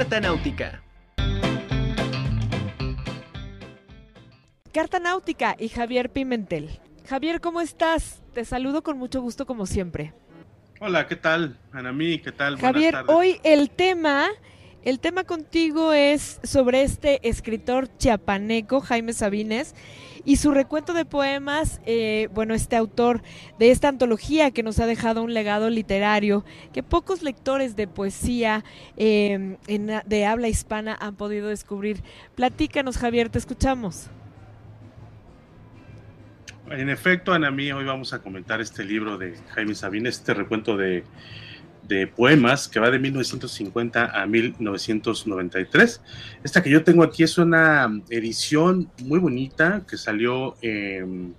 Carta Náutica. Carta Náutica y Javier Pimentel. Javier, ¿cómo estás? Te saludo con mucho gusto como siempre. Hola, ¿qué tal? Anamí, ¿qué tal? Javier, hoy el tema el tema contigo es sobre este escritor chiapaneco, Jaime Sabines, y su recuento de poemas, eh, bueno, este autor de esta antología que nos ha dejado un legado literario que pocos lectores de poesía em, de habla hispana han podido descubrir. Platícanos, Javier, te escuchamos. En efecto, Anamí, hoy vamos a comentar este libro de Jaime Sabines, este recuento de de poemas que va de 1950 a 1993. Esta que yo tengo aquí es una edición muy bonita que salió en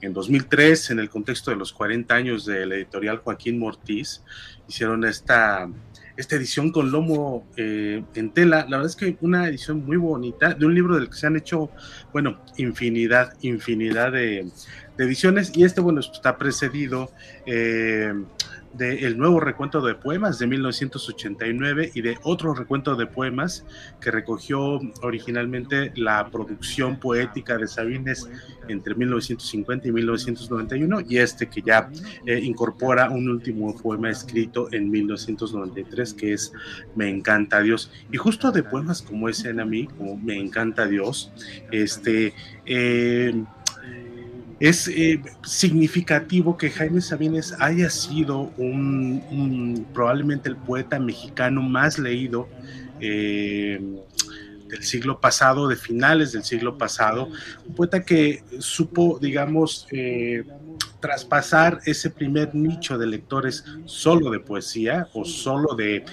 2003 en el contexto de los 40 años del editorial Joaquín Mortiz. Hicieron esta, esta edición con lomo eh, en tela. La verdad es que una edición muy bonita de un libro del que se han hecho, bueno, infinidad, infinidad de, ediciones. Y este, bueno, está precedido. Eh, del nuevo recuento de poemas de 1989 y de otro recuento de poemas que recogió originalmente la producción poética de Sabines entre 1950 y 1991 y este que ya eh, incorpora un último poema escrito en 1993 que es Me encanta Dios. Y justo de poemas como ese en a como Me encanta Dios este eh, es eh, significativo que Jaime Sabines haya sido un, probablemente el poeta mexicano más leído eh, del siglo pasado, de finales del siglo pasado, un poeta que supo, digamos, eh, traspasar ese primer nicho de lectores solo de poesía o solo de,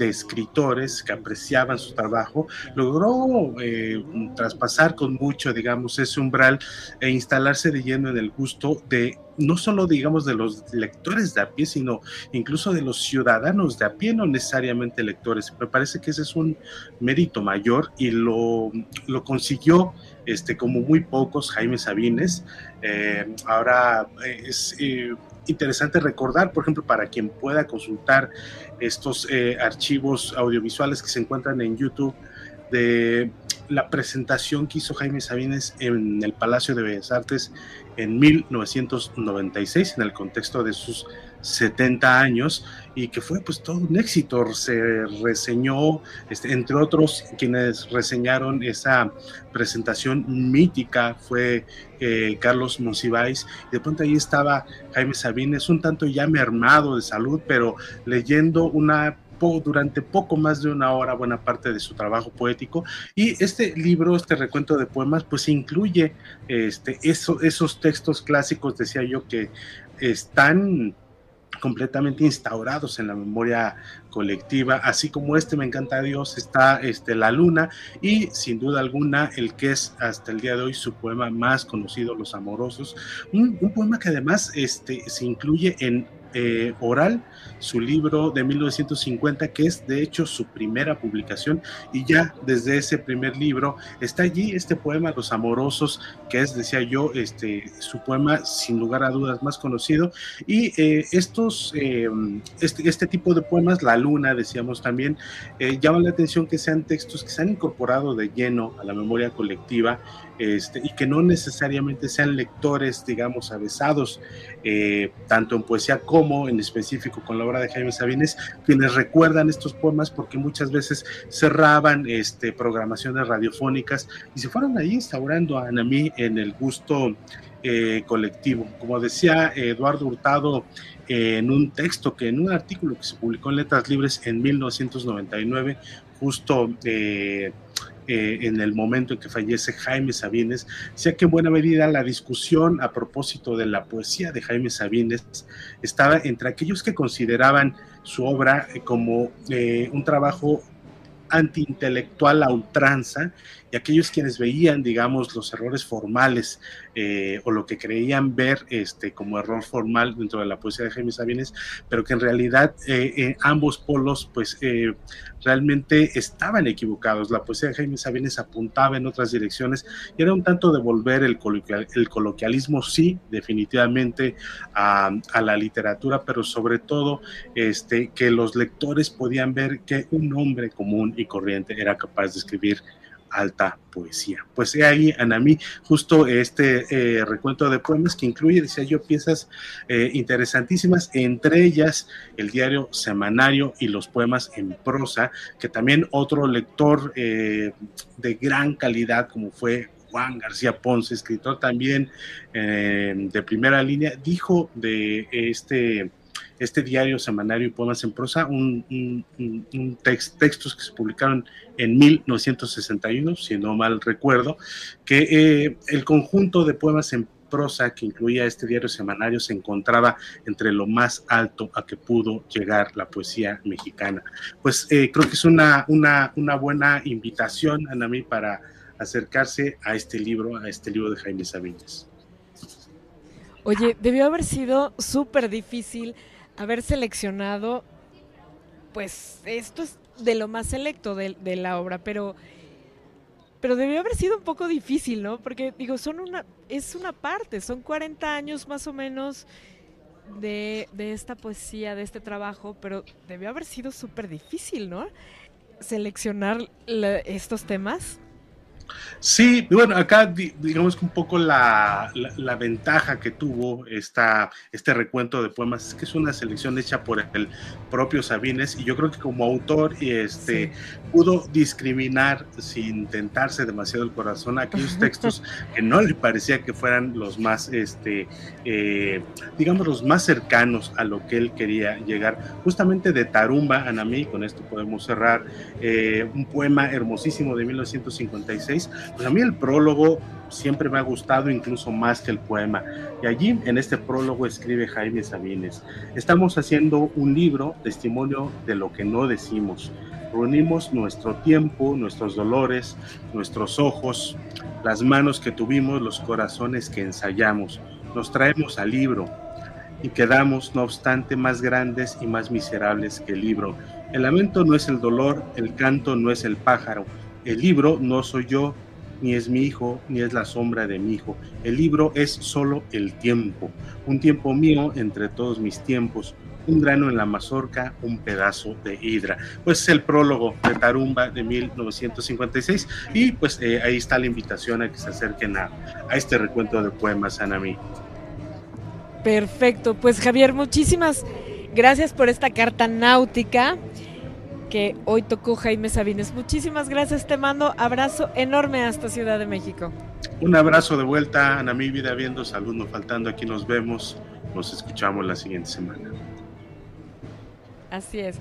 escritores que apreciaban su trabajo, logró eh, traspasar con mucho, digamos, ese umbral e instalarse de lleno en el gusto de no solo, digamos, de los lectores de a pie, sino incluso de los ciudadanos de a pie, no necesariamente lectores. Me parece que ese es un mérito mayor y lo, lo consiguió este, como muy pocos, Jaime Sabines. Eh, ahora eh, es eh, interesante recordar, por ejemplo, para quien pueda consultar estos archivos audiovisuales que se encuentran en YouTube de la presentación que hizo Jaime Sabines en el Palacio de Bellas Artes en 1996, en el contexto de sus 70 años y que fue pues todo un éxito. Se reseñó, este, entre otros, quienes reseñaron esa presentación mítica fue eh, Carlos Monsiváis. Y de pronto ahí estaba Jaime Sabines, un tanto ya mermado de salud, pero leyendo una durante poco más de una hora buena parte de su trabajo poético. Y este libro, este recuento de poemas, pues incluye este, esos textos clásicos, decía yo, que están completamente instaurados en la memoria colectiva, así como este Me encanta Dios, está este, La Luna y sin duda alguna el que es hasta el día de hoy su poema más conocido, Los Amorosos, un, un poema que además este, se incluye en eh, oral su libro de 1950, que es de hecho su primera publicación, y ya desde ese primer libro está allí este poema Los Amorosos, que es, decía yo, este, su poema sin lugar a dudas más conocido, y eh, estos, eh, este, este, tipo de poemas, La Luna, decíamos también, llaman la atención que sean textos que se han incorporado de lleno a la memoria colectiva, este, y que no necesariamente sean lectores, digamos, avesados, tanto en poesía como en específico con la obra de Jaime Sabines, quienes recuerdan estos poemas porque muchas veces cerraban este, programaciones radiofónicas y se fueron ahí instaurando a Anamí en el gusto eh, colectivo. Como decía Eduardo Hurtado en un texto, que en un artículo que se publicó en Letras Libres en 1999, justo eh, eh, en el momento en que fallece Jaime Sabines, sea que en buena medida la discusión a propósito de la poesía de Jaime Sabines estaba entre aquellos que consideraban su obra como eh, un trabajo antiintelectual a ultranza y aquellos quienes veían, digamos, los errores formales eh, o lo que creían ver este, como error formal dentro de la poesía de Jaime Sabines, pero que en realidad eh, ambos polos pues realmente estaban equivocados. La poesía de Jaime Sabines apuntaba en otras direcciones y era un tanto devolver el, el coloquialismo, sí, definitivamente, a, a, la literatura, pero sobre todo este, que los lectores podían ver que un hombre común y corriente era capaz de escribir alta poesía. Pues he ahí, Anami, justo este eh, recuento de poemas que incluye, decía yo, piezas eh, interesantísimas, entre ellas el diario semanario y los poemas en prosa, que también otro lector eh, de gran calidad, como fue Juan García Ponce, escritor también de primera línea, dijo de este este diario semanario y poemas en prosa, un, textos que se publicaron en 1961, si no mal recuerdo, que eh, el conjunto de poemas en prosa que incluía este diario semanario se encontraba entre lo más alto a que pudo llegar la poesía mexicana. Pues eh, creo que es una, una, una buena invitación, Anami, para acercarse a este libro, a este libro de Jaime Sabines. Oye, debió haber sido súper difícil haber seleccionado, pues esto es de lo más selecto de, la obra, pero, pero debió haber sido un poco difícil, ¿no? Porque digo, son una, es una parte, son 40 años más o menos de, de esta poesía, de este trabajo, pero debió haber sido súper difícil, ¿no? Seleccionar estos temas. Sí, bueno, acá digamos que un poco la, ventaja que tuvo esta, este recuento de poemas es que es una selección hecha por el propio Sabines y yo creo que como autor este, pudo discriminar sin tentarse demasiado el corazón aquellos textos que no le parecía que fueran los más, este, eh, digamos, los más cercanos a lo que él quería llegar. Justamente de Tarumba, Anamí, con esto podemos cerrar, eh, un poema hermosísimo de 1956 pues a mí el prólogo siempre me ha gustado incluso más que el poema. Y allí en este prólogo escribe Jaime Sabines, estamos haciendo un libro, testimonio de lo que no decimos. Reunimos nuestro tiempo, nuestros dolores, nuestros ojos, las manos que tuvimos, los corazones que ensayamos. Nos traemos al libro y quedamos, no obstante, más grandes y más miserables que el libro. El lamento no es el dolor, el canto no es el pájaro, el libro no soy yo, ni es mi hijo, ni es la sombra de mi hijo. El libro es solo el tiempo, un tiempo mío entre todos mis tiempos, un grano en la mazorca, un pedazo de hidra. Pues es el prólogo de Tarumba de 1956 y pues eh, ahí está la invitación a que se acerquen a, a este recuento de poemas, Anami. Perfecto, pues Javier, muchísimas gracias por esta carta náutica que hoy tocó Jaime Sabines. Muchísimas gracias, te mando abrazo enorme hasta Ciudad de México. Un abrazo de vuelta, a mi vida viendo salud, no faltando, aquí nos vemos, nos escuchamos la siguiente semana. Así es.